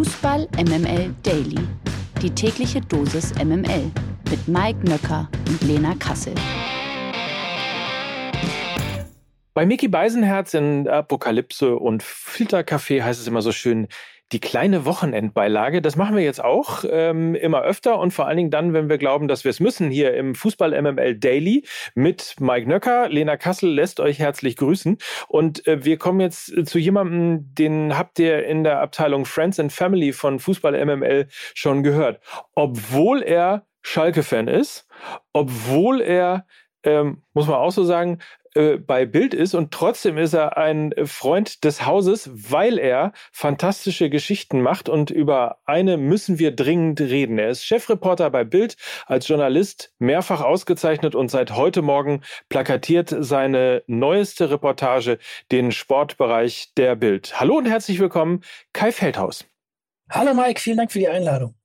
Fußball MML Daily. Die tägliche Dosis MML mit Mike Nöcker und Lena Kassel. Bei Mickey Beisenherz in Apokalypse und Filterkaffee heißt es immer so schön, die kleine Wochenendbeilage. Das machen wir jetzt auch ähm, immer öfter und vor allen Dingen dann, wenn wir glauben, dass wir es müssen, hier im Fußball MML Daily mit Mike Nöcker. Lena Kassel lässt euch herzlich grüßen. Und äh, wir kommen jetzt zu jemandem, den habt ihr in der Abteilung Friends and Family von Fußball MML schon gehört. Obwohl er Schalke-Fan ist, obwohl er ähm, muss man auch so sagen, äh, bei Bild ist und trotzdem ist er ein Freund des Hauses, weil er fantastische Geschichten macht und über eine müssen wir dringend reden. Er ist Chefreporter bei Bild, als Journalist mehrfach ausgezeichnet und seit heute Morgen plakatiert seine neueste Reportage den Sportbereich der Bild. Hallo und herzlich willkommen, Kai Feldhaus. Hallo Mike, vielen Dank für die Einladung.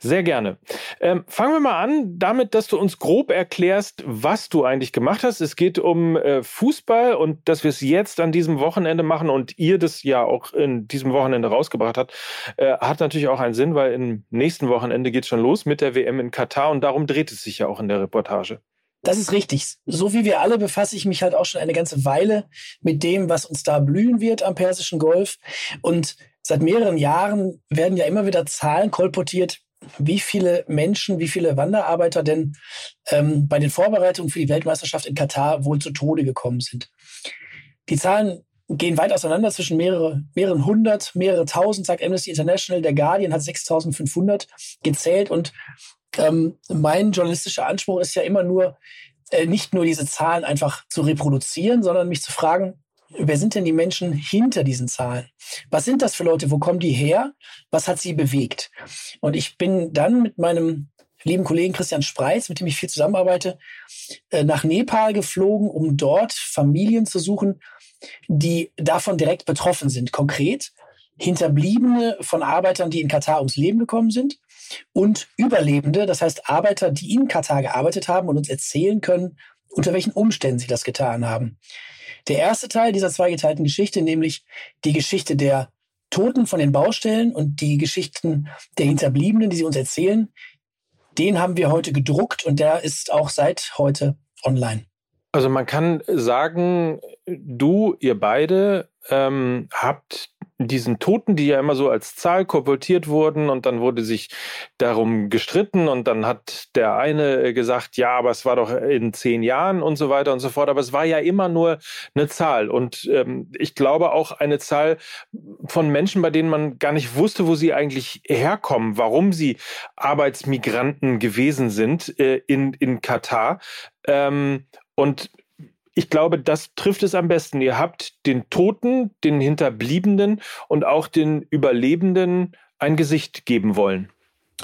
Sehr gerne. Ähm, fangen wir mal an damit, dass du uns grob erklärst, was du eigentlich gemacht hast. Es geht um äh, Fußball und dass wir es jetzt an diesem Wochenende machen und ihr das ja auch in diesem Wochenende rausgebracht habt, äh, hat natürlich auch einen Sinn, weil im nächsten Wochenende geht es schon los mit der WM in Katar und darum dreht es sich ja auch in der Reportage. Das ist richtig. So wie wir alle befasse ich mich halt auch schon eine ganze Weile mit dem, was uns da blühen wird am Persischen Golf. Und Seit mehreren Jahren werden ja immer wieder Zahlen kolportiert, wie viele Menschen, wie viele Wanderarbeiter denn ähm, bei den Vorbereitungen für die Weltmeisterschaft in Katar wohl zu Tode gekommen sind. Die Zahlen gehen weit auseinander zwischen mehrere, mehreren hundert, mehrere tausend, sagt Amnesty International. Der Guardian hat 6500 gezählt und ähm, mein journalistischer Anspruch ist ja immer nur, äh, nicht nur diese Zahlen einfach zu reproduzieren, sondern mich zu fragen, wer sind denn die Menschen hinter diesen Zahlen? Was sind das für Leute? Wo kommen die her? Was hat sie bewegt? Und ich bin dann mit meinem lieben Kollegen Christian Spreitz, mit dem ich viel zusammenarbeite, äh, nach Nepal geflogen, um dort Familien zu suchen, die davon direkt betroffen sind. Konkret Hinterbliebene von Arbeitern, die in Katar ums Leben gekommen sind und Überlebende, das heißt Arbeiter, die in Katar gearbeitet haben und uns erzählen können, unter welchen Umständen sie das getan haben. Der erste Teil dieser zweigeteilten Geschichte, nämlich die Geschichte der Toten von den Baustellen und die Geschichten der Hinterbliebenen, die sie uns erzählen, den haben wir heute gedruckt und der ist auch seit heute online. Also man kann sagen, du, ihr beide ähm, habt diesen Toten, die ja immer so als Zahl kolportiert wurden und dann wurde sich darum gestritten und dann hat der eine gesagt, ja, aber es war doch in zehn Jahren und so weiter und so fort, aber es war ja immer nur eine Zahl. Und ähm, ich glaube auch eine Zahl von Menschen, bei denen man gar nicht wusste, wo sie eigentlich herkommen, warum sie Arbeitsmigranten gewesen sind äh, in, in Katar. Ähm, und ich glaube, das trifft es am besten. Ihr habt den Toten, den Hinterbliebenen und auch den Überlebenden ein Gesicht geben wollen.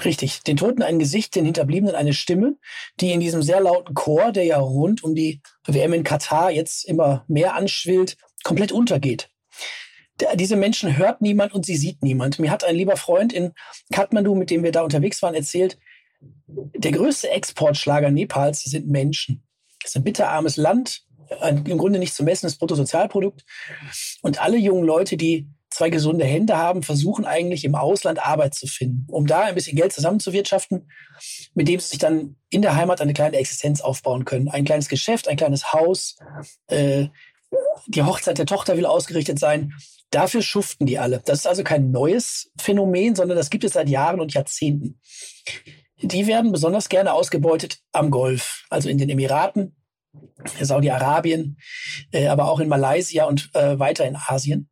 Richtig, den Toten ein Gesicht, den Hinterbliebenen eine Stimme, die in diesem sehr lauten Chor, der ja rund um die WM in Katar jetzt immer mehr anschwillt, komplett untergeht. diese Menschen hört niemand und sie sieht niemand. Mir hat ein lieber Freund in Kathmandu, mit dem wir da unterwegs waren, erzählt, der größte Exportschlager Nepals sind Menschen. Es ist ein bitterarmes Land, im Grunde nicht zu messendes Bruttosozialprodukt. Und alle jungen Leute, die zwei gesunde Hände haben, versuchen eigentlich im Ausland Arbeit zu finden, um da ein bisschen Geld zusammenzuwirtschaften, mit dem sie sich dann in der Heimat eine kleine Existenz aufbauen können. Ein kleines Geschäft, ein kleines Haus, äh, die Hochzeit der Tochter will ausgerichtet sein. Dafür schuften die alle. Das ist also kein neues Phänomen, sondern das gibt es seit Jahren und Jahrzehnten. Die werden besonders gerne ausgebeutet am Golf, also in den Emiraten, Saudi-Arabien, äh, aber auch in Malaysia und äh, weiter in Asien,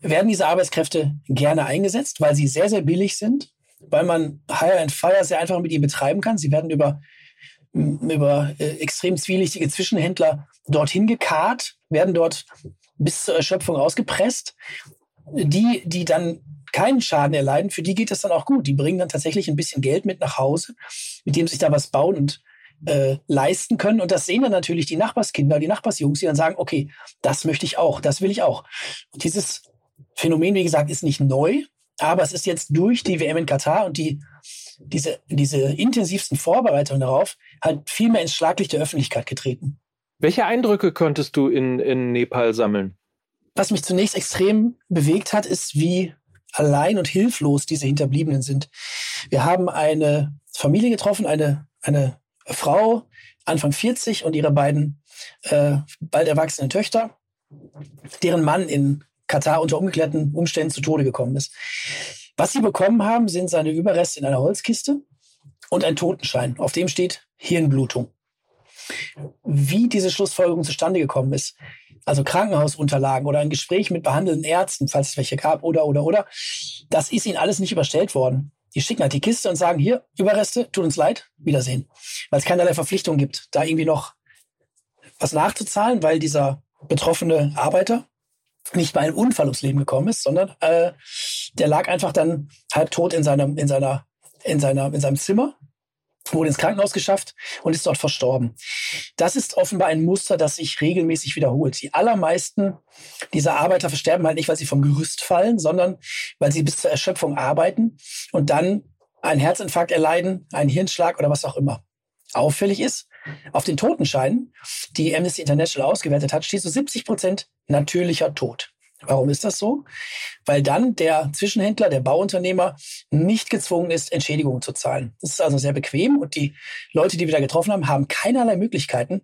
werden diese Arbeitskräfte gerne eingesetzt, weil sie sehr, sehr billig sind, weil man Hire and Fire sehr einfach mit ihnen betreiben kann. Sie werden über, über äh, extrem zwielichtige Zwischenhändler dorthin gekarrt, werden dort bis zur Erschöpfung ausgepresst. Die, die dann keinen Schaden erleiden, für die geht das dann auch gut. Die bringen dann tatsächlich ein bisschen Geld mit nach Hause, mit dem sich da was bauen und äh, leisten können. Und das sehen dann natürlich die Nachbarskinder, die Nachbarsjungs, die dann sagen, okay, das möchte ich auch, das will ich auch. Und dieses Phänomen, wie gesagt, ist nicht neu, aber es ist jetzt durch die WM in Katar und die, diese, diese intensivsten Vorbereitungen darauf halt viel mehr ins Schlaglicht der Öffentlichkeit getreten. Welche Eindrücke konntest du in, in Nepal sammeln? Was mich zunächst extrem bewegt hat, ist, wie allein und hilflos diese Hinterbliebenen sind. Wir haben eine Familie getroffen, eine, eine Frau, Anfang 40 und ihre beiden äh, bald erwachsenen Töchter, deren Mann in Katar unter ungeklärten Umständen zu Tode gekommen ist. Was sie bekommen haben, sind seine Überreste in einer Holzkiste und ein Totenschein, auf dem steht Hirnblutung. Wie diese Schlussfolgerung zustande gekommen ist, also Krankenhausunterlagen oder ein Gespräch mit behandelnden Ärzten, falls es welche gab, oder, oder, oder, das ist ihnen alles nicht überstellt worden. Die schicken halt die Kiste und sagen, hier, Überreste, tut uns leid, Wiedersehen. Weil es keinerlei Verpflichtung gibt, da irgendwie noch was nachzuzahlen, weil dieser betroffene Arbeiter nicht bei einem Unfall ums Leben gekommen ist, sondern äh, der lag einfach dann halb tot in seinem, in seiner, in seiner, in seinem Zimmer wurde ins Krankenhaus geschafft und ist dort verstorben. Das ist offenbar ein Muster, das sich regelmäßig wiederholt. Die allermeisten dieser Arbeiter versterben halt nicht, weil sie vom Gerüst fallen, sondern weil sie bis zur Erschöpfung arbeiten und dann einen Herzinfarkt erleiden, einen Hirnschlag oder was auch immer. Auffällig ist, auf den Totenscheinen, die Amnesty International ausgewertet hat, steht so 70 Prozent natürlicher Tod. Warum ist das so? Weil dann der Zwischenhändler, der Bauunternehmer nicht gezwungen ist, Entschädigungen zu zahlen. Das ist also sehr bequem und die Leute, die wir da getroffen haben, haben keinerlei Möglichkeiten,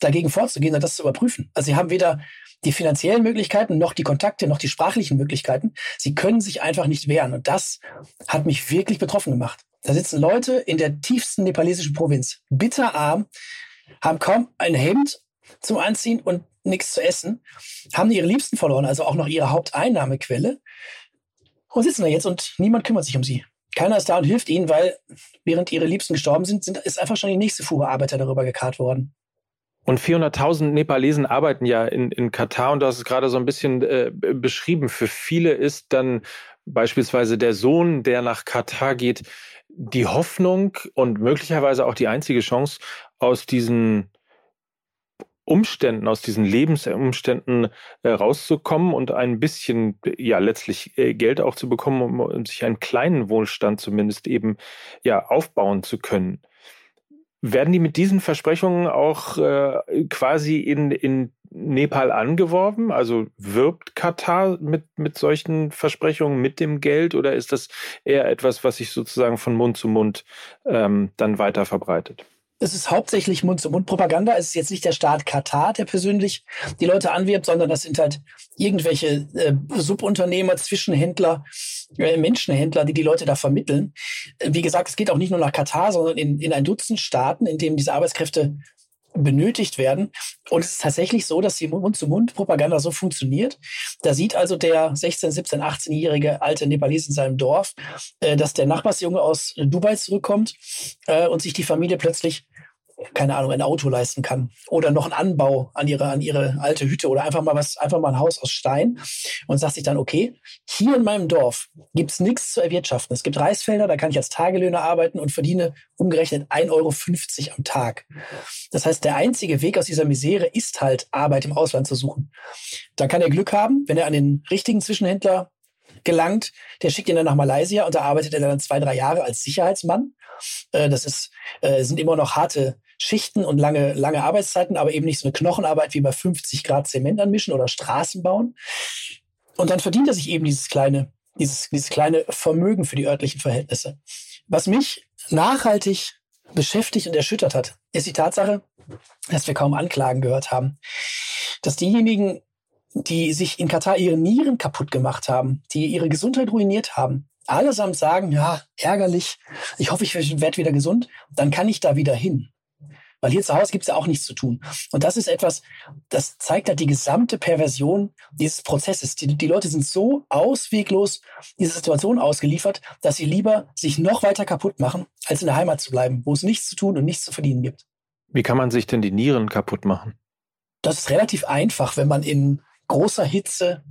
dagegen vorzugehen und das zu überprüfen. Also sie haben weder die finanziellen Möglichkeiten, noch die Kontakte, noch die sprachlichen Möglichkeiten. Sie können sich einfach nicht wehren. Und das hat mich wirklich betroffen gemacht. Da sitzen Leute in der tiefsten nepalesischen Provinz, bitterarm, haben kaum ein Hemd zum Anziehen und nichts zu essen, haben ihre Liebsten verloren, also auch noch ihre Haupteinnahmequelle und sitzen da jetzt und niemand kümmert sich um sie. Keiner ist da und hilft ihnen, weil während ihre Liebsten gestorben sind, sind ist einfach schon die nächste Fuhre Arbeiter darüber gekarrt worden. Und 400.000 Nepalesen arbeiten ja in, in Katar und du hast es gerade so ein bisschen äh, beschrieben. Für viele ist dann beispielsweise der Sohn, der nach Katar geht, die Hoffnung und möglicherweise auch die einzige Chance, aus diesen Umständen, aus diesen Lebensumständen äh, rauszukommen und ein bisschen, ja, letztlich äh, Geld auch zu bekommen, um, um, sich einen kleinen Wohlstand zumindest eben, ja, aufbauen zu können. Werden die mit diesen Versprechungen auch äh, quasi in, in Nepal angeworben? Also wirbt Katar mit, mit solchen Versprechungen, mit dem Geld oder ist das eher etwas, was sich sozusagen von Mund zu Mund ähm, dann weiter verbreitet? Es ist hauptsächlich Mund-zu-Mund-Propaganda. Es ist jetzt nicht der Staat Katar, der persönlich die Leute anwirbt, sondern das sind halt irgendwelche äh, Subunternehmer, Zwischenhändler, äh, Menschenhändler, die die Leute da vermitteln. Wie gesagt, es geht auch nicht nur nach Katar, sondern in, in ein Dutzend Staaten, in denen diese Arbeitskräfte benötigt werden. Und es ist tatsächlich so, dass die Mund-zu-Mund-Propaganda so funktioniert. Da sieht also der 16-, 17-, 18-jährige alte Nepalese in seinem Dorf, äh, dass der Nachbarsjunge aus Dubai zurückkommt äh, und sich die Familie plötzlich keine Ahnung, ein Auto leisten kann oder noch einen Anbau an ihre, an ihre alte Hütte oder einfach mal was, einfach mal ein Haus aus Stein und sagt sich dann, okay, hier in meinem Dorf gibt's nichts zu erwirtschaften. Es gibt Reisfelder, da kann ich als Tagelöhner arbeiten und verdiene umgerechnet 1,50 Euro am Tag. Das heißt, der einzige Weg aus dieser Misere ist halt, Arbeit im Ausland zu suchen. Da kann er Glück haben, wenn er an den richtigen Zwischenhändler gelangt, der schickt ihn dann nach Malaysia und da arbeitet er dann zwei, drei Jahre als Sicherheitsmann. Äh, das ist, äh, sind immer noch harte Schichten und lange, lange Arbeitszeiten, aber eben nicht so eine Knochenarbeit wie bei 50 Grad Zement anmischen oder Straßen bauen. Und dann verdient er sich eben dieses kleine, dieses, dieses kleine Vermögen für die örtlichen Verhältnisse. Was mich nachhaltig beschäftigt und erschüttert hat, ist die Tatsache, dass wir kaum Anklagen gehört haben. Dass diejenigen, die sich in Katar ihre Nieren kaputt gemacht haben, die ihre Gesundheit ruiniert haben, allesamt sagen, ja, ärgerlich, ich hoffe, ich werde wieder gesund, dann kann ich da wieder hin. Weil hier zu Hause gibt es ja auch nichts zu tun. Und das ist etwas, das zeigt halt die gesamte Perversion dieses Prozesses. Die, die Leute sind so ausweglos dieser Situation ausgeliefert, dass sie lieber sich noch weiter kaputt machen, als in der Heimat zu bleiben, wo es nichts zu tun und nichts zu verdienen gibt. Wie kann man sich denn die Nieren kaputt machen? Das ist relativ einfach, wenn man in großer Hitze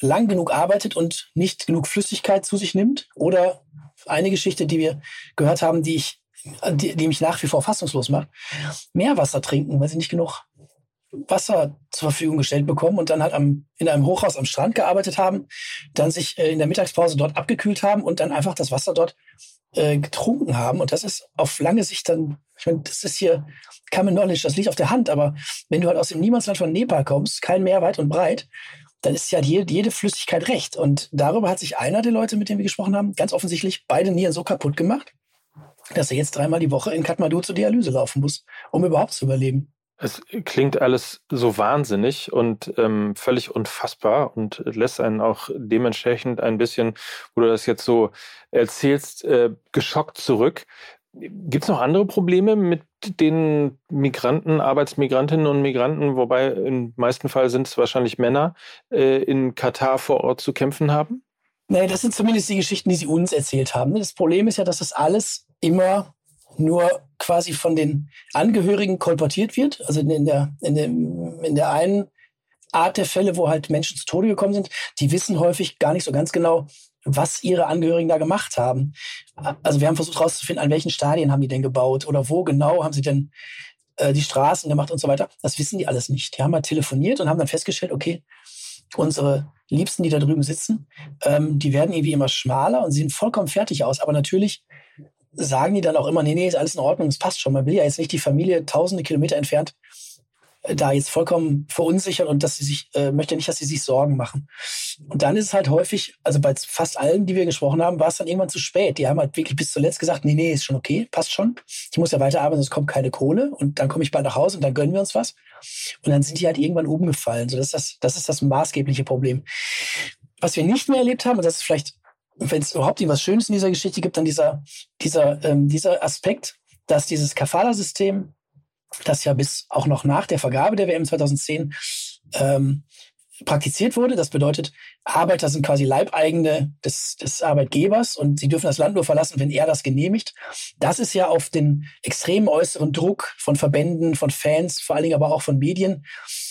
lang genug arbeitet und nicht genug Flüssigkeit zu sich nimmt. Oder eine Geschichte, die wir gehört haben, die ich die, die mich nach wie vor fassungslos macht, Meerwasser trinken, weil sie nicht genug Wasser zur Verfügung gestellt bekommen und dann halt am, in einem Hochhaus am Strand gearbeitet haben, dann sich äh, in der Mittagspause dort abgekühlt haben und dann einfach das Wasser dort äh, getrunken haben. Und das ist auf lange Sicht dann, ich meine, das ist hier Common Knowledge, das liegt auf der Hand, aber wenn du halt aus dem Niemandsland von Nepal kommst, kein Meer weit und breit, dann ist ja jede, jede Flüssigkeit recht. Und darüber hat sich einer der Leute, mit dem wir gesprochen haben, ganz offensichtlich beide Nieren so kaputt gemacht, dass er jetzt dreimal die Woche in Kathmandu zur Dialyse laufen muss, um überhaupt zu überleben. Es klingt alles so wahnsinnig und ähm, völlig unfassbar und lässt einen auch dementsprechend ein bisschen, wo du das jetzt so erzählst, äh, geschockt zurück. Gibt es noch andere Probleme mit den Migranten, Arbeitsmigrantinnen und Migranten, wobei im meisten Fall sind es wahrscheinlich Männer, äh, in Katar vor Ort zu kämpfen haben? Nee, das sind zumindest die Geschichten, die sie uns erzählt haben. Das Problem ist ja, dass das alles immer nur quasi von den Angehörigen kolportiert wird. Also in der, in, dem, in der einen Art der Fälle, wo halt Menschen zu Tode gekommen sind, die wissen häufig gar nicht so ganz genau, was ihre Angehörigen da gemacht haben. Also wir haben versucht herauszufinden, an welchen Stadien haben die denn gebaut oder wo genau haben sie denn äh, die Straßen gemacht und so weiter. Das wissen die alles nicht. Die haben mal telefoniert und haben dann festgestellt, okay, unsere Liebsten, die da drüben sitzen, ähm, die werden irgendwie immer schmaler und sehen vollkommen fertig aus. Aber natürlich sagen die dann auch immer, nee, nee, ist alles in Ordnung, es passt schon. Man will ja jetzt nicht die Familie tausende Kilometer entfernt äh, da jetzt vollkommen verunsichern und dass sie sich, äh, möchte nicht, dass sie sich Sorgen machen. Und dann ist es halt häufig, also bei fast allen, die wir gesprochen haben, war es dann irgendwann zu spät. Die haben halt wirklich bis zuletzt gesagt, nee, nee, ist schon okay, passt schon. Ich muss ja weiterarbeiten, sonst kommt keine Kohle und dann komme ich bald nach Hause und dann gönnen wir uns was. Und dann sind die halt irgendwann umgefallen. So, das, ist das, das ist das maßgebliche Problem. Was wir nicht mehr erlebt haben, und das ist vielleicht wenn es überhaupt irgendwas Schönes in dieser Geschichte gibt, dann dieser, dieser, ähm, dieser Aspekt, dass dieses Kafala-System, das ja bis auch noch nach der Vergabe der WM 2010 ähm, praktiziert wurde. Das bedeutet, Arbeiter sind quasi Leibeigene des, des Arbeitgebers und sie dürfen das Land nur verlassen, wenn er das genehmigt. Das ist ja auf den extremen äußeren Druck von Verbänden, von Fans, vor allen Dingen aber auch von Medien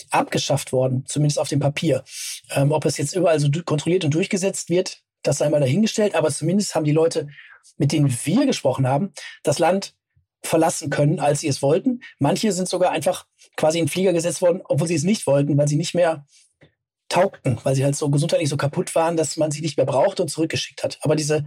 abgeschafft worden, zumindest auf dem Papier. Ähm, ob es jetzt überall so kontrolliert und durchgesetzt wird, das sei mal dahingestellt, aber zumindest haben die Leute, mit denen wir gesprochen haben, das Land verlassen können, als sie es wollten. Manche sind sogar einfach quasi in den Flieger gesetzt worden, obwohl sie es nicht wollten, weil sie nicht mehr taugten, weil sie halt so gesundheitlich so kaputt waren, dass man sie nicht mehr brauchte und zurückgeschickt hat. Aber diese,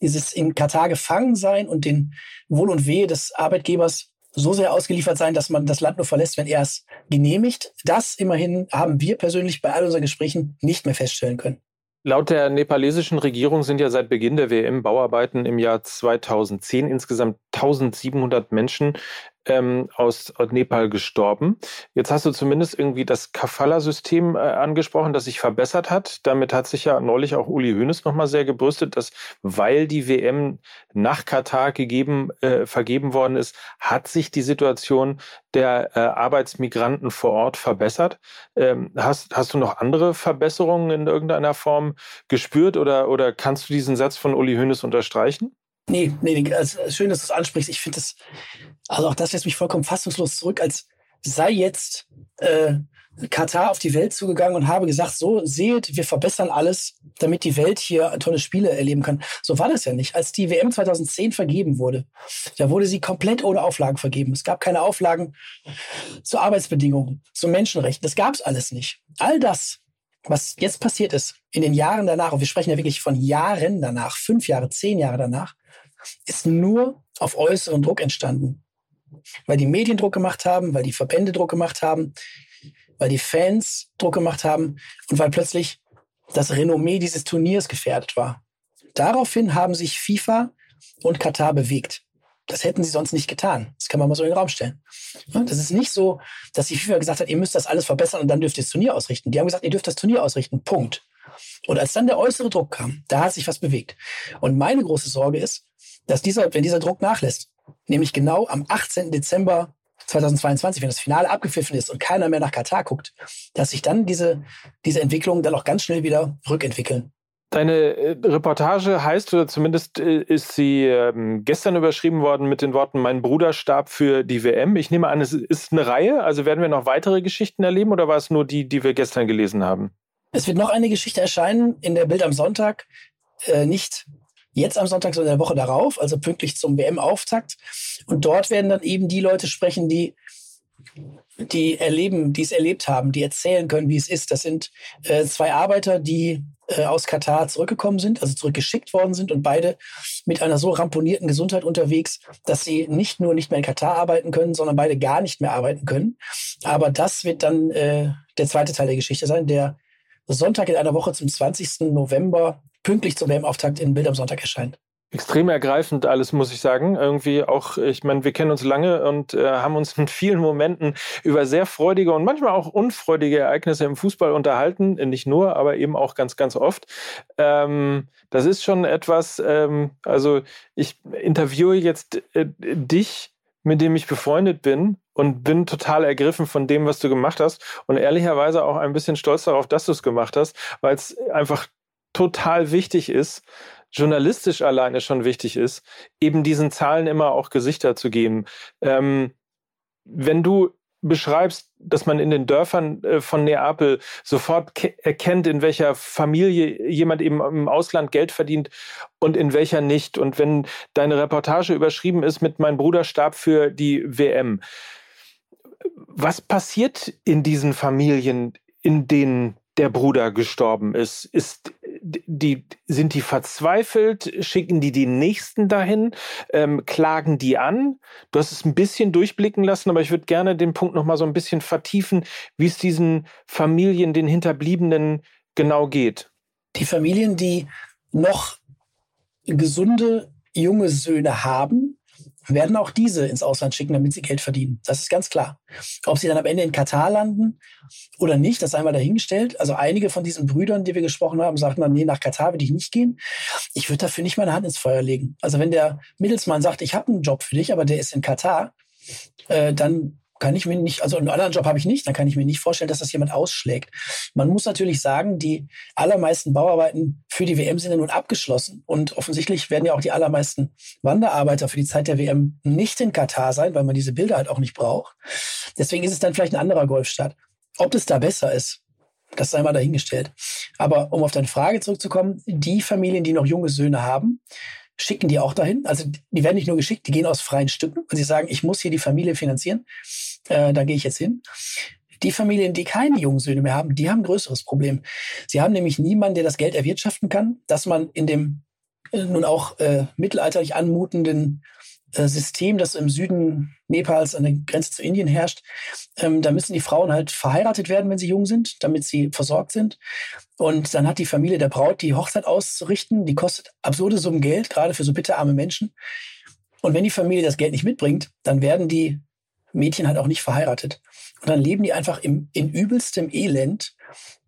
dieses in Katar gefangen sein und den Wohl und Wehe des Arbeitgebers so sehr ausgeliefert sein, dass man das Land nur verlässt, wenn er es genehmigt, das immerhin haben wir persönlich bei all unseren Gesprächen nicht mehr feststellen können. Laut der nepalesischen Regierung sind ja seit Beginn der WM-Bauarbeiten im Jahr 2010 insgesamt 1700 Menschen ähm, aus Nepal gestorben. Jetzt hast du zumindest irgendwie das Kafala-System äh, angesprochen, das sich verbessert hat. Damit hat sich ja neulich auch Uli Hoeneß nochmal sehr gebrüstet, dass weil die WM nach Katar gegeben, äh, vergeben worden ist, hat sich die Situation der äh, Arbeitsmigranten vor Ort verbessert. Ähm, hast, hast du noch andere Verbesserungen in irgendeiner Form gespürt oder, oder kannst du diesen Satz von Uli Hoeneß unterstreichen? Nee, nee, also schön, dass du es ansprichst. Ich finde das, also auch das lässt mich vollkommen fassungslos zurück, als sei jetzt äh, Katar auf die Welt zugegangen und habe gesagt, so seht, wir verbessern alles, damit die Welt hier tolle Spiele erleben kann. So war das ja nicht. Als die WM 2010 vergeben wurde, da wurde sie komplett ohne Auflagen vergeben. Es gab keine Auflagen zu Arbeitsbedingungen, zu Menschenrechten. Das gab es alles nicht. All das, was jetzt passiert ist, in den Jahren danach, und wir sprechen ja wirklich von Jahren danach, fünf Jahre, zehn Jahre danach, ist nur auf äußeren Druck entstanden. Weil die Medien Druck gemacht haben, weil die Verbände Druck gemacht haben, weil die Fans Druck gemacht haben und weil plötzlich das Renommee dieses Turniers gefährdet war. Daraufhin haben sich FIFA und Katar bewegt. Das hätten sie sonst nicht getan. Das kann man mal so in den Raum stellen. Das ist nicht so, dass die FIFA gesagt hat, ihr müsst das alles verbessern und dann dürft ihr das Turnier ausrichten. Die haben gesagt, ihr dürft das Turnier ausrichten. Punkt. Und als dann der äußere Druck kam, da hat sich was bewegt. Und meine große Sorge ist, dass dieser, wenn dieser Druck nachlässt, nämlich genau am 18. Dezember 2022, wenn das Finale abgepfiffen ist und keiner mehr nach Katar guckt, dass sich dann diese, diese Entwicklungen dann auch ganz schnell wieder rückentwickeln. Deine äh, Reportage heißt, oder zumindest äh, ist sie ähm, gestern überschrieben worden mit den Worten, mein Bruder starb für die WM. Ich nehme an, es ist eine Reihe, also werden wir noch weitere Geschichten erleben oder war es nur die, die wir gestern gelesen haben? Es wird noch eine Geschichte erscheinen in der Bild am Sonntag, äh, nicht jetzt am Sonntag, sondern in der Woche darauf, also pünktlich zum WM-Auftakt. Und dort werden dann eben die Leute sprechen, die die erleben, die es erlebt haben, die erzählen können, wie es ist. Das sind äh, zwei Arbeiter, die äh, aus Katar zurückgekommen sind, also zurückgeschickt worden sind und beide mit einer so ramponierten Gesundheit unterwegs, dass sie nicht nur nicht mehr in Katar arbeiten können, sondern beide gar nicht mehr arbeiten können. Aber das wird dann äh, der zweite Teil der Geschichte sein, der Sonntag in einer Woche zum 20. November pünktlich zum WM-Auftakt in Bild am Sonntag erscheint extrem ergreifend alles, muss ich sagen. Irgendwie auch, ich meine, wir kennen uns lange und äh, haben uns in vielen Momenten über sehr freudige und manchmal auch unfreudige Ereignisse im Fußball unterhalten. Nicht nur, aber eben auch ganz, ganz oft. Ähm, das ist schon etwas, ähm, also ich interviewe jetzt äh, dich, mit dem ich befreundet bin und bin total ergriffen von dem, was du gemacht hast und ehrlicherweise auch ein bisschen stolz darauf, dass du es gemacht hast, weil es einfach total wichtig ist, journalistisch alleine schon wichtig ist, eben diesen Zahlen immer auch Gesichter zu geben. Ähm, wenn du beschreibst, dass man in den Dörfern äh, von Neapel sofort erkennt, in welcher Familie jemand eben im Ausland Geld verdient und in welcher nicht. Und wenn deine Reportage überschrieben ist mit Mein Bruder starb für die WM. Was passiert in diesen Familien, in denen der Bruder gestorben ist? Ist die, sind die verzweifelt? Schicken die den Nächsten dahin? Ähm, klagen die an? Du hast es ein bisschen durchblicken lassen, aber ich würde gerne den Punkt noch mal so ein bisschen vertiefen, wie es diesen Familien, den Hinterbliebenen genau geht. Die Familien, die noch gesunde junge Söhne haben, werden auch diese ins Ausland schicken, damit sie Geld verdienen. Das ist ganz klar. Ob sie dann am Ende in Katar landen oder nicht, das einmal dahingestellt. Also einige von diesen Brüdern, die wir gesprochen haben, sagten dann, nee, nach Katar will ich nicht gehen. Ich würde dafür nicht meine Hand ins Feuer legen. Also wenn der Mittelsmann sagt, ich habe einen Job für dich, aber der ist in Katar, äh, dann kann ich mir nicht, also einen anderen Job habe ich nicht, dann kann ich mir nicht vorstellen, dass das jemand ausschlägt. Man muss natürlich sagen, die allermeisten Bauarbeiten für die WM sind ja nun abgeschlossen und offensichtlich werden ja auch die allermeisten Wanderarbeiter für die Zeit der WM nicht in Katar sein, weil man diese Bilder halt auch nicht braucht. Deswegen ist es dann vielleicht ein anderer Golfstaat. Ob das da besser ist, das sei mal dahingestellt. Aber um auf deine Frage zurückzukommen, die Familien, die noch junge Söhne haben, schicken die auch dahin. Also die werden nicht nur geschickt, die gehen aus freien Stücken und sie sagen, ich muss hier die Familie finanzieren, äh, da gehe ich jetzt hin. Die Familien, die keine jungen Söhne mehr haben, die haben ein größeres Problem. Sie haben nämlich niemanden, der das Geld erwirtschaften kann, dass man in dem äh, nun auch äh, mittelalterlich anmutenden System, das im Süden Nepals an der Grenze zu Indien herrscht, ähm, da müssen die Frauen halt verheiratet werden, wenn sie jung sind, damit sie versorgt sind. Und dann hat die Familie der Braut die Hochzeit auszurichten. Die kostet absurde Summen Geld, gerade für so bitterarme Menschen. Und wenn die Familie das Geld nicht mitbringt, dann werden die Mädchen halt auch nicht verheiratet. Und dann leben die einfach im, in übelstem Elend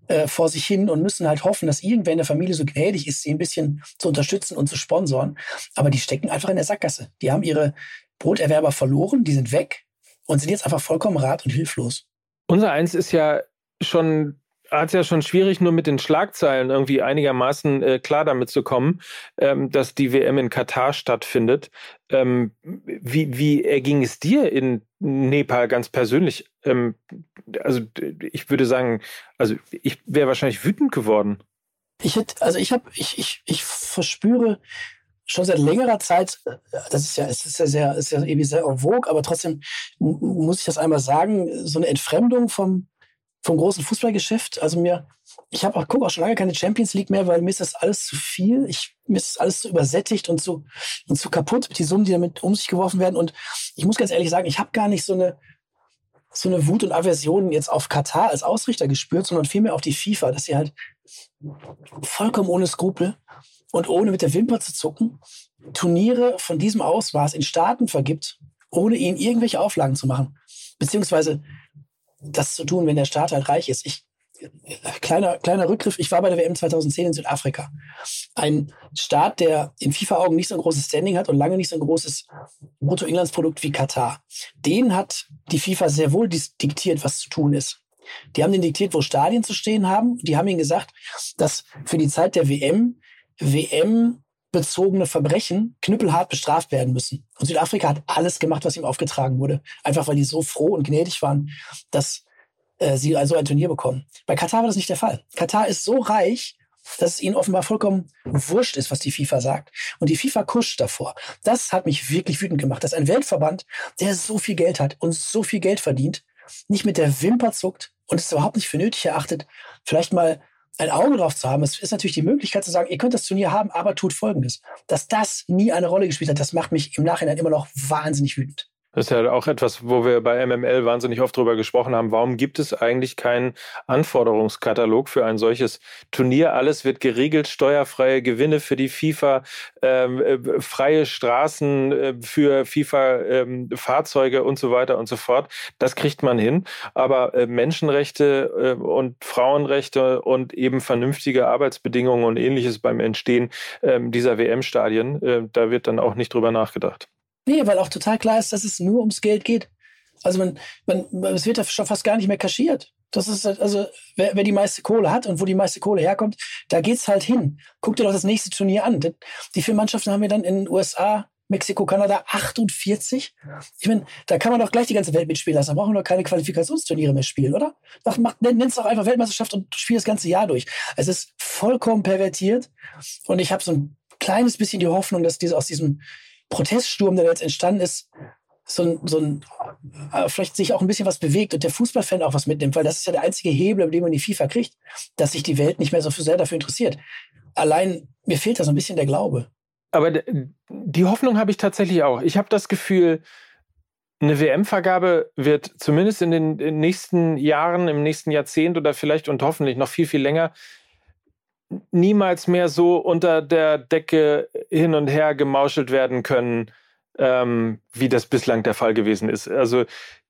äh, vor sich hin und müssen halt hoffen, dass irgendwer in der Familie so gnädig ist, sie ein bisschen zu unterstützen und zu sponsoren. Aber die stecken einfach in der Sackgasse. Die haben ihre Broterwerber verloren, die sind weg und sind jetzt einfach vollkommen rat und hilflos. Unser Eins ist ja schon hat es ja schon schwierig, nur mit den Schlagzeilen irgendwie einigermaßen äh, klar damit zu kommen, ähm, dass die WM in Katar stattfindet. Ähm, wie, wie erging es dir in Nepal ganz persönlich? Ähm, also ich würde sagen, also ich wäre wahrscheinlich wütend geworden. Ich hätte, also ich habe, ich, ich, ich verspüre schon seit längerer Zeit, äh, das ist ja, es ist ja sehr, ist ja irgendwie sehr en vogue, aber trotzdem muss ich das einmal sagen, so eine Entfremdung vom, vom großen Fußballgeschäft. Also mir, ich habe auch, gucke auch schon lange keine Champions League mehr, weil mir ist das alles zu viel. Ich, mir ist das alles zu übersättigt und zu, und zu kaputt mit die Summen, die damit um sich geworfen werden. Und ich muss ganz ehrlich sagen, ich habe gar nicht so eine, so eine Wut und Aversion jetzt auf Katar als Ausrichter gespürt, sondern vielmehr auf die FIFA, dass sie halt vollkommen ohne Skrupel und ohne mit der Wimper zu zucken Turniere von diesem Ausmaß in Staaten vergibt, ohne ihnen irgendwelche Auflagen zu machen. Beziehungsweise das zu tun, wenn der Staat halt reich ist. Ich, kleiner, kleiner Rückgriff, ich war bei der WM 2010 in Südafrika. Ein Staat, der in FIFA-Augen nicht so ein großes Standing hat und lange nicht so ein großes Bruttoinlandsprodukt wie Katar. Den hat die FIFA sehr wohl diktiert, was zu tun ist. Die haben den diktiert, wo Stadien zu stehen haben. Die haben ihnen gesagt, dass für die Zeit der WM WM bezogene Verbrechen knüppelhart bestraft werden müssen. Und Südafrika hat alles gemacht, was ihm aufgetragen wurde. Einfach weil die so froh und gnädig waren, dass äh, sie also ein Turnier bekommen. Bei Katar war das nicht der Fall. Katar ist so reich, dass es ihnen offenbar vollkommen wurscht ist, was die FIFA sagt. Und die FIFA kuscht davor. Das hat mich wirklich wütend gemacht, dass ein Weltverband, der so viel Geld hat und so viel Geld verdient, nicht mit der Wimper zuckt und es überhaupt nicht für nötig erachtet, vielleicht mal ein Auge drauf zu haben. Es ist natürlich die Möglichkeit zu sagen, ihr könnt das Turnier haben, aber tut Folgendes. Dass das nie eine Rolle gespielt hat, das macht mich im Nachhinein immer noch wahnsinnig wütend. Das ist ja auch etwas, wo wir bei MML wahnsinnig oft drüber gesprochen haben. Warum gibt es eigentlich keinen Anforderungskatalog für ein solches Turnier? Alles wird geregelt, steuerfreie Gewinne für die FIFA, ähm, äh, freie Straßen äh, für FIFA-Fahrzeuge ähm, und so weiter und so fort. Das kriegt man hin. Aber äh, Menschenrechte äh, und Frauenrechte und eben vernünftige Arbeitsbedingungen und ähnliches beim Entstehen ähm, dieser WM-Stadien, äh, da wird dann auch nicht drüber nachgedacht. Nee, weil auch total klar ist, dass es nur ums Geld geht. Also man, man, es wird ja schon fast gar nicht mehr kaschiert. Das ist also, wer, wer die meiste Kohle hat und wo die meiste Kohle herkommt, da geht's halt hin. Guck dir doch das nächste Turnier an. Die vier Mannschaften haben wir dann in den USA, Mexiko, Kanada 48. Ich meine, da kann man doch gleich die ganze Welt mitspielen lassen. Da brauchen wir doch keine Qualifikationsturniere mehr spielen, oder? Mach, mach, doch einfach Weltmeisterschaft und spiel das ganze Jahr durch. Es ist vollkommen pervertiert und ich habe so ein kleines bisschen die Hoffnung, dass diese aus diesem Proteststurm, der jetzt entstanden ist, so ein, so ein äh, vielleicht sich auch ein bisschen was bewegt und der Fußballfan auch was mitnimmt, weil das ist ja der einzige Hebel, über den man die FIFA kriegt, dass sich die Welt nicht mehr so sehr dafür interessiert. Allein mir fehlt da so ein bisschen der Glaube. Aber die Hoffnung habe ich tatsächlich auch. Ich habe das Gefühl, eine WM-Vergabe wird zumindest in den nächsten Jahren, im nächsten Jahrzehnt oder vielleicht und hoffentlich noch viel, viel länger niemals mehr so unter der Decke hin und her gemauschelt werden können, ähm, wie das bislang der Fall gewesen ist. Also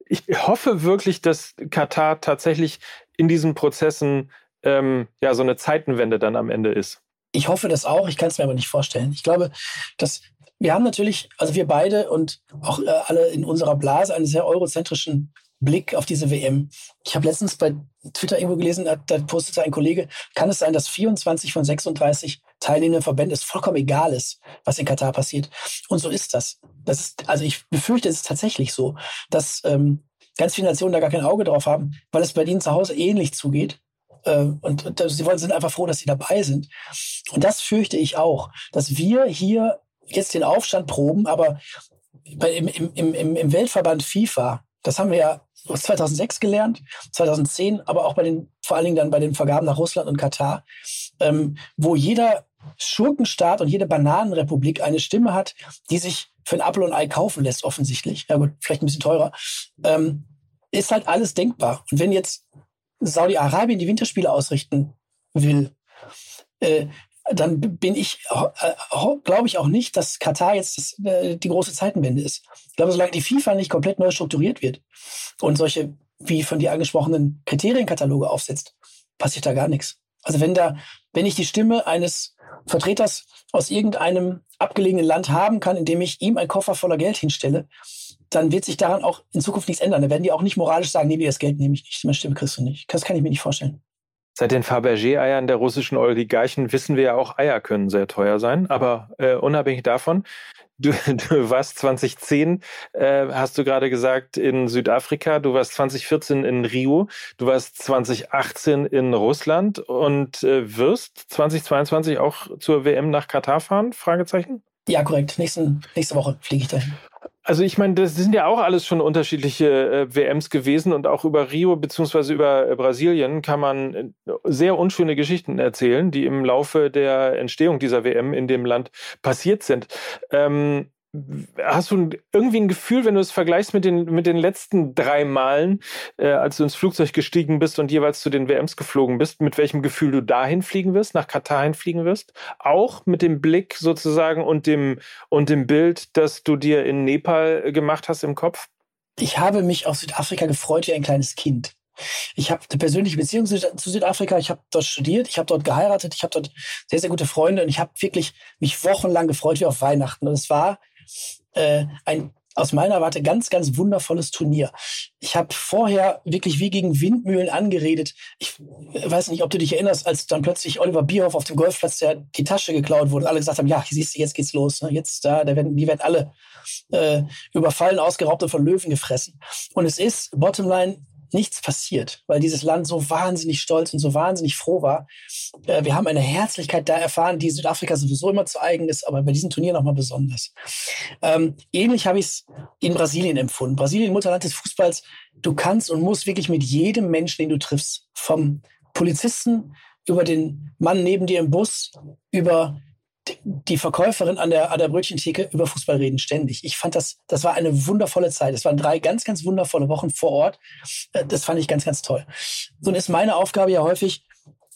ich hoffe wirklich, dass Katar tatsächlich in diesen Prozessen ähm, ja so eine Zeitenwende dann am Ende ist. Ich hoffe das auch, ich kann es mir aber nicht vorstellen. Ich glaube, dass wir haben natürlich, also wir beide und auch äh, alle in unserer Blase einen sehr eurozentrischen Blick auf diese WM. Ich habe letztens bei Twitter irgendwo gelesen, da, da postete ein Kollege, kann es sein, dass 24 von 36 teilnehmenden Verbänden es vollkommen egal ist, was in Katar passiert. Und so ist das. Das ist, also ich befürchte, es ist tatsächlich so, dass ähm, ganz viele Nationen da gar kein Auge drauf haben, weil es bei ihnen zu Hause ähnlich zugeht. Äh, und, und sie wollen, sind einfach froh, dass sie dabei sind. Und das fürchte ich auch, dass wir hier jetzt den Aufstand proben, aber bei, im, im, im, im Weltverband FIFA, das haben wir ja 2006 gelernt, 2010, aber auch bei den, vor allen Dingen dann bei den Vergaben nach Russland und Katar, ähm, wo jeder Schurkenstaat und jede Bananenrepublik eine Stimme hat, die sich für ein Apfel und Ei kaufen lässt, offensichtlich. Ja gut, vielleicht ein bisschen teurer. Ähm, ist halt alles denkbar. Und wenn jetzt Saudi-Arabien die Winterspiele ausrichten will, äh, dann bin ich, äh, glaube ich auch nicht, dass Katar jetzt das, äh, die große Zeitenwende ist. Ich glaube, solange die FIFA nicht komplett neu strukturiert wird und solche, wie von dir angesprochenen Kriterienkataloge aufsetzt, passiert da gar nichts. Also wenn da, wenn ich die Stimme eines Vertreters aus irgendeinem abgelegenen Land haben kann, indem ich ihm einen Koffer voller Geld hinstelle, dann wird sich daran auch in Zukunft nichts ändern. Dann werden die auch nicht moralisch sagen, nee, das Geld nehme ich nicht, meine Stimme kriegst du nicht. Das kann ich mir nicht vorstellen. Seit den Fabergé-Eiern der russischen Oligarchen wissen wir ja auch, Eier können sehr teuer sein. Aber äh, unabhängig davon, du, du warst 2010, äh, hast du gerade gesagt, in Südafrika, du warst 2014 in Rio, du warst 2018 in Russland und äh, wirst 2022 auch zur WM nach Katar fahren? Fragezeichen? Ja, korrekt. Nächsten, nächste Woche fliege ich dahin. Also ich meine, das sind ja auch alles schon unterschiedliche äh, WMs gewesen und auch über Rio beziehungsweise über äh, Brasilien kann man äh, sehr unschöne Geschichten erzählen, die im Laufe der Entstehung dieser WM in dem Land passiert sind. Ähm, Hast du irgendwie ein Gefühl, wenn du es vergleichst mit den, mit den letzten drei Malen, äh, als du ins Flugzeug gestiegen bist und jeweils zu den WMs geflogen bist, mit welchem Gefühl du dahin fliegen wirst, nach Katar hinfliegen wirst? Auch mit dem Blick sozusagen und dem, und dem Bild, das du dir in Nepal gemacht hast im Kopf? Ich habe mich auf Südafrika gefreut wie ein kleines Kind. Ich habe eine persönliche Beziehung zu Südafrika. Ich habe dort studiert, ich habe dort geheiratet, ich habe dort sehr, sehr gute Freunde und ich habe wirklich mich wochenlang gefreut wie auf Weihnachten. Und es war äh, ein aus meiner Warte ganz, ganz wundervolles Turnier. Ich habe vorher wirklich wie gegen Windmühlen angeredet. Ich weiß nicht, ob du dich erinnerst, als dann plötzlich Oliver Bierhoff auf dem Golfplatz der die Tasche geklaut wurde und alle gesagt haben, ja, siehst du, jetzt geht's los. Ne? Jetzt da, da werden, die werden alle äh, überfallen, ausgeraubt und von Löwen gefressen. Und es ist, Bottomline, nichts passiert, weil dieses Land so wahnsinnig stolz und so wahnsinnig froh war. Äh, wir haben eine Herzlichkeit da erfahren, die Südafrika sowieso immer zu eigen ist, aber bei diesem Turnier nochmal besonders. Ähm, ähnlich habe ich es in Brasilien empfunden. Brasilien, Mutterland des Fußballs, du kannst und musst wirklich mit jedem Menschen, den du triffst, vom Polizisten über den Mann neben dir im Bus, über die Verkäuferin an der, an der Brötchentheke über Fußball reden, ständig. Ich fand das, das war eine wundervolle Zeit. Es waren drei ganz, ganz wundervolle Wochen vor Ort. Äh, das fand ich ganz, ganz toll. Nun ist meine Aufgabe ja häufig,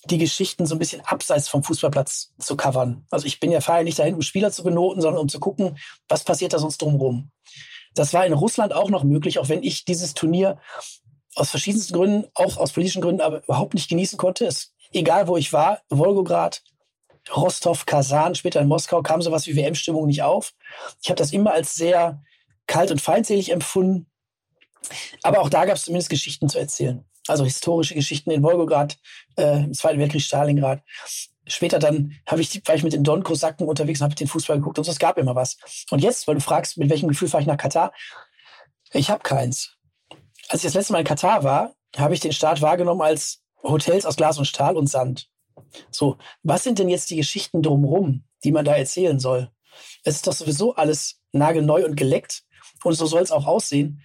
die Geschichten so ein bisschen abseits vom Fußballplatz zu covern. Also ich bin ja freilich nicht dahin, um Spieler zu benoten, sondern um zu gucken, was passiert da sonst drumherum. Das war in Russland auch noch möglich, auch wenn ich dieses Turnier aus verschiedensten Gründen, auch aus politischen Gründen, aber überhaupt nicht genießen konnte. Es, egal wo ich war, Wolgograd, Rostov, Kasan, später in Moskau, kam sowas wie WM-Stimmung nicht auf. Ich habe das immer als sehr kalt und feindselig empfunden. Aber auch da gab es zumindest Geschichten zu erzählen. Also historische Geschichten in Wolgograd, äh, im Zweiten Weltkrieg Stalingrad. Später dann habe ich, war ich mit den Don-Kosaken unterwegs und habe den Fußball geguckt und so, es gab immer was. Und jetzt, weil du fragst, mit welchem Gefühl fahre ich nach Katar? Ich habe keins. Als ich das letzte Mal in Katar war, habe ich den Staat wahrgenommen als Hotels aus Glas und Stahl und Sand. So, was sind denn jetzt die Geschichten drumherum, die man da erzählen soll? Es ist doch sowieso alles nagelneu und geleckt und so soll es auch aussehen.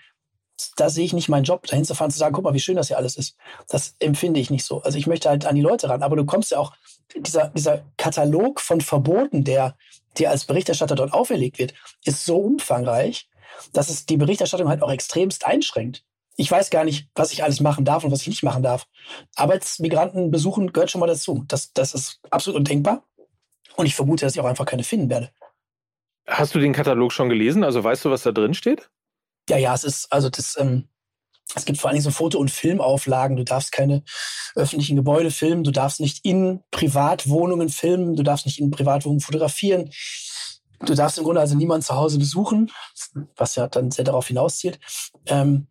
Da sehe ich nicht meinen Job, dahin zu fahren, zu sagen, guck mal, wie schön das hier alles ist. Das empfinde ich nicht so. Also ich möchte halt an die Leute ran. Aber du kommst ja auch, dieser, dieser Katalog von Verboten, der dir als Berichterstatter dort auferlegt wird, ist so umfangreich, dass es die Berichterstattung halt auch extremst einschränkt ich weiß gar nicht, was ich alles machen darf und was ich nicht machen darf. Arbeitsmigranten besuchen gehört schon mal dazu. Das, das ist absolut undenkbar. Und ich vermute, dass ich auch einfach keine finden werde. Hast du den Katalog schon gelesen? Also weißt du, was da drin steht? Ja, ja, es ist, also das, ähm, es gibt vor allen Dingen so Foto- und Filmauflagen. Du darfst keine öffentlichen Gebäude filmen, du darfst nicht in Privatwohnungen filmen, du darfst nicht in Privatwohnungen fotografieren. Du darfst im Grunde also niemanden zu Hause besuchen, was ja dann sehr darauf hinauszielt. Ähm,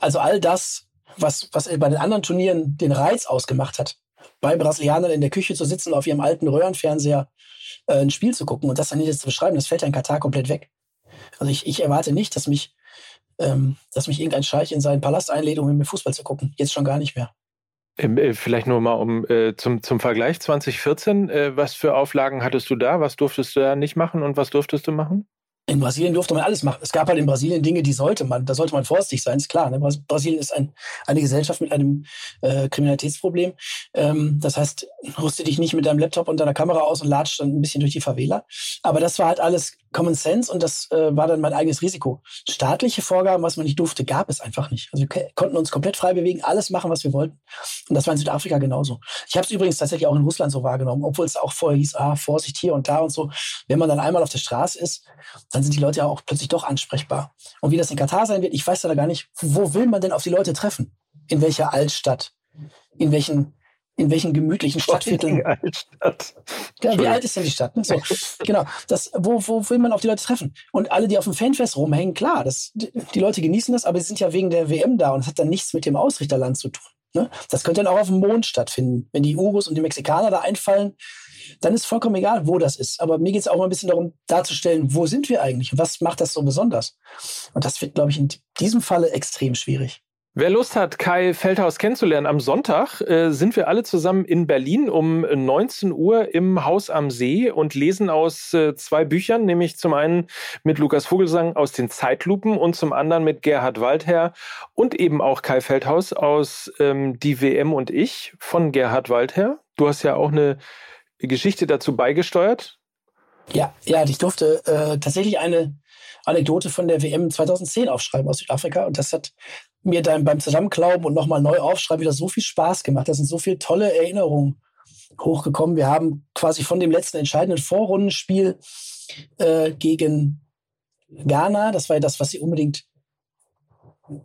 also all das, was, was bei den anderen Turnieren den Reiz ausgemacht hat, bei Brasilianern in der Küche zu sitzen, auf ihrem alten Röhrenfernseher äh, ein Spiel zu gucken und das dann jetzt zu beschreiben, das fällt ja in Katar komplett weg. Also ich, ich erwarte nicht, dass mich, ähm, dass mich irgendein Scheich in seinen Palast einlädt, um mit mir Fußball zu gucken. Jetzt schon gar nicht mehr. Ähm, äh, vielleicht nur mal um äh, zum, zum Vergleich 2014, äh, was für Auflagen hattest du da? Was durftest du da nicht machen und was durftest du machen? In Brasilien durfte man alles machen. Es gab halt in Brasilien Dinge, die sollte man, da sollte man vorsichtig sein, ist klar. Ne? Brasilien ist ein, eine Gesellschaft mit einem äh, Kriminalitätsproblem. Ähm, das heißt, rüste dich nicht mit deinem Laptop und deiner Kamera aus und latscht dann ein bisschen durch die Favela. Aber das war halt alles Common Sense und das äh, war dann mein eigenes Risiko. Staatliche Vorgaben, was man nicht durfte, gab es einfach nicht. Also wir konnten uns komplett frei bewegen, alles machen, was wir wollten. Und das war in Südafrika genauso. Ich habe es übrigens tatsächlich auch in Russland so wahrgenommen, obwohl es auch vorher hieß, ah, Vorsicht hier und da und so. Wenn man dann einmal auf der Straße ist, dann sind die Leute ja auch plötzlich doch ansprechbar. Und wie das in Katar sein wird, ich weiß da gar nicht, wo will man denn auf die Leute treffen? In welcher Altstadt? In welchen, in welchen gemütlichen Stadtvierteln? Altstadt. Ja, wie alt ist denn die Stadt? Ne? So, genau. Das, wo, wo will man auf die Leute treffen? Und alle, die auf dem Fanfest rumhängen, klar, das, die Leute genießen das, aber sie sind ja wegen der WM da und es hat dann nichts mit dem Ausrichterland zu tun. Ne? Das könnte dann auch auf dem Mond stattfinden. Wenn die Urus und die Mexikaner da einfallen, dann ist vollkommen egal, wo das ist. Aber mir geht es auch mal ein bisschen darum, darzustellen, wo sind wir eigentlich und was macht das so besonders? Und das wird, glaube ich, in diesem Falle extrem schwierig. Wer Lust hat, Kai Feldhaus kennenzulernen, am Sonntag äh, sind wir alle zusammen in Berlin um 19 Uhr im Haus am See und lesen aus äh, zwei Büchern, nämlich zum einen mit Lukas Vogelsang aus den Zeitlupen und zum anderen mit Gerhard Waldherr und eben auch Kai Feldhaus aus ähm, Die WM und ich von Gerhard Waldherr. Du hast ja auch eine Geschichte dazu beigesteuert. Ja, ja, ich durfte äh, tatsächlich eine Anekdote von der WM 2010 aufschreiben aus Südafrika und das hat mir dann beim Zusammenklauben und nochmal neu aufschreiben wieder so viel Spaß gemacht. Da sind so viele tolle Erinnerungen hochgekommen. Wir haben quasi von dem letzten entscheidenden Vorrundenspiel äh, gegen Ghana, das war ja das, was sie unbedingt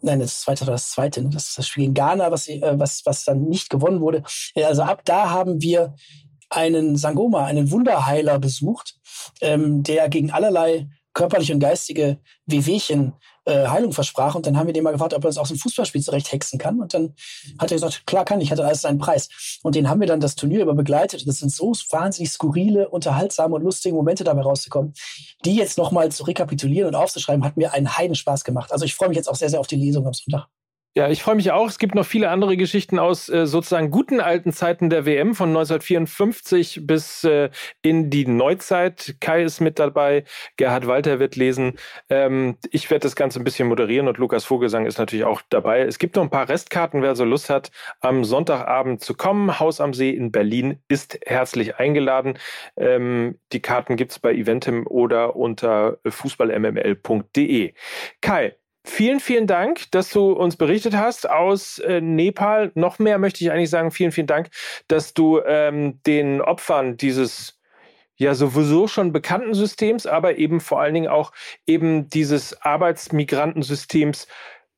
Nein, das zweite war das zweite. Ne? Das das Spiel gegen Ghana, was, sie, äh, was, was dann nicht gewonnen wurde. Also ab da haben wir einen Sangoma, einen Wunderheiler besucht, ähm, der gegen allerlei körperliche und geistige Wehwehchen äh, Heilung versprach. Und dann haben wir den mal gefragt, ob er uns so ein Fußballspiel zurecht hexen kann. Und dann hat er gesagt, klar kann ich, hatte alles seinen Preis. Und den haben wir dann das Turnier über begleitet. Das sind so wahnsinnig skurrile, unterhaltsame und lustige Momente dabei rauszukommen. Die jetzt nochmal zu rekapitulieren und aufzuschreiben, hat mir einen Heidenspaß gemacht. Also ich freue mich jetzt auch sehr, sehr auf die Lesung am Sonntag. Ja, ich freue mich auch. Es gibt noch viele andere Geschichten aus äh, sozusagen guten alten Zeiten der WM von 1954 bis äh, in die Neuzeit. Kai ist mit dabei, Gerhard Walter wird lesen. Ähm, ich werde das Ganze ein bisschen moderieren und Lukas Vogelsang ist natürlich auch dabei. Es gibt noch ein paar Restkarten, wer so Lust hat, am Sonntagabend zu kommen. Haus am See in Berlin ist herzlich eingeladen. Ähm, die Karten gibt's bei Eventim oder unter fußballmml.de. Kai, Vielen, vielen Dank, dass du uns berichtet hast aus äh, Nepal. Noch mehr möchte ich eigentlich sagen, vielen, vielen Dank, dass du ähm, den Opfern dieses ja sowieso schon bekannten Systems, aber eben vor allen Dingen auch eben dieses Arbeitsmigrantensystems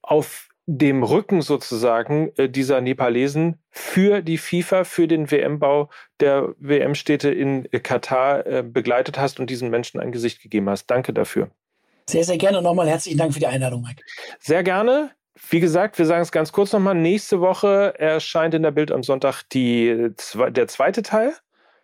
auf dem Rücken sozusagen äh, dieser Nepalesen für die FIFA, für den WM-Bau der WM-Städte in Katar äh, begleitet hast und diesen Menschen ein Gesicht gegeben hast. Danke dafür. Sehr, sehr gerne und nochmal herzlichen Dank für die Einladung, Mike. Sehr gerne. Wie gesagt, wir sagen es ganz kurz nochmal. Nächste Woche erscheint in der Bild am Sonntag die, der zweite Teil.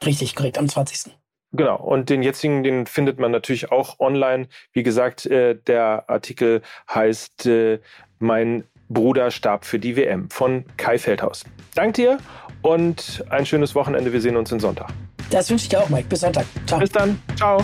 Richtig, korrekt, am 20. Genau, und den jetzigen, den findet man natürlich auch online. Wie gesagt, äh, der Artikel heißt äh, Mein Bruder starb für die WM von Kai Feldhaus. Dank dir und ein schönes Wochenende. Wir sehen uns den Sonntag. Das wünsche ich dir auch, Mike. Bis Sonntag. Ciao. Bis dann. Ciao.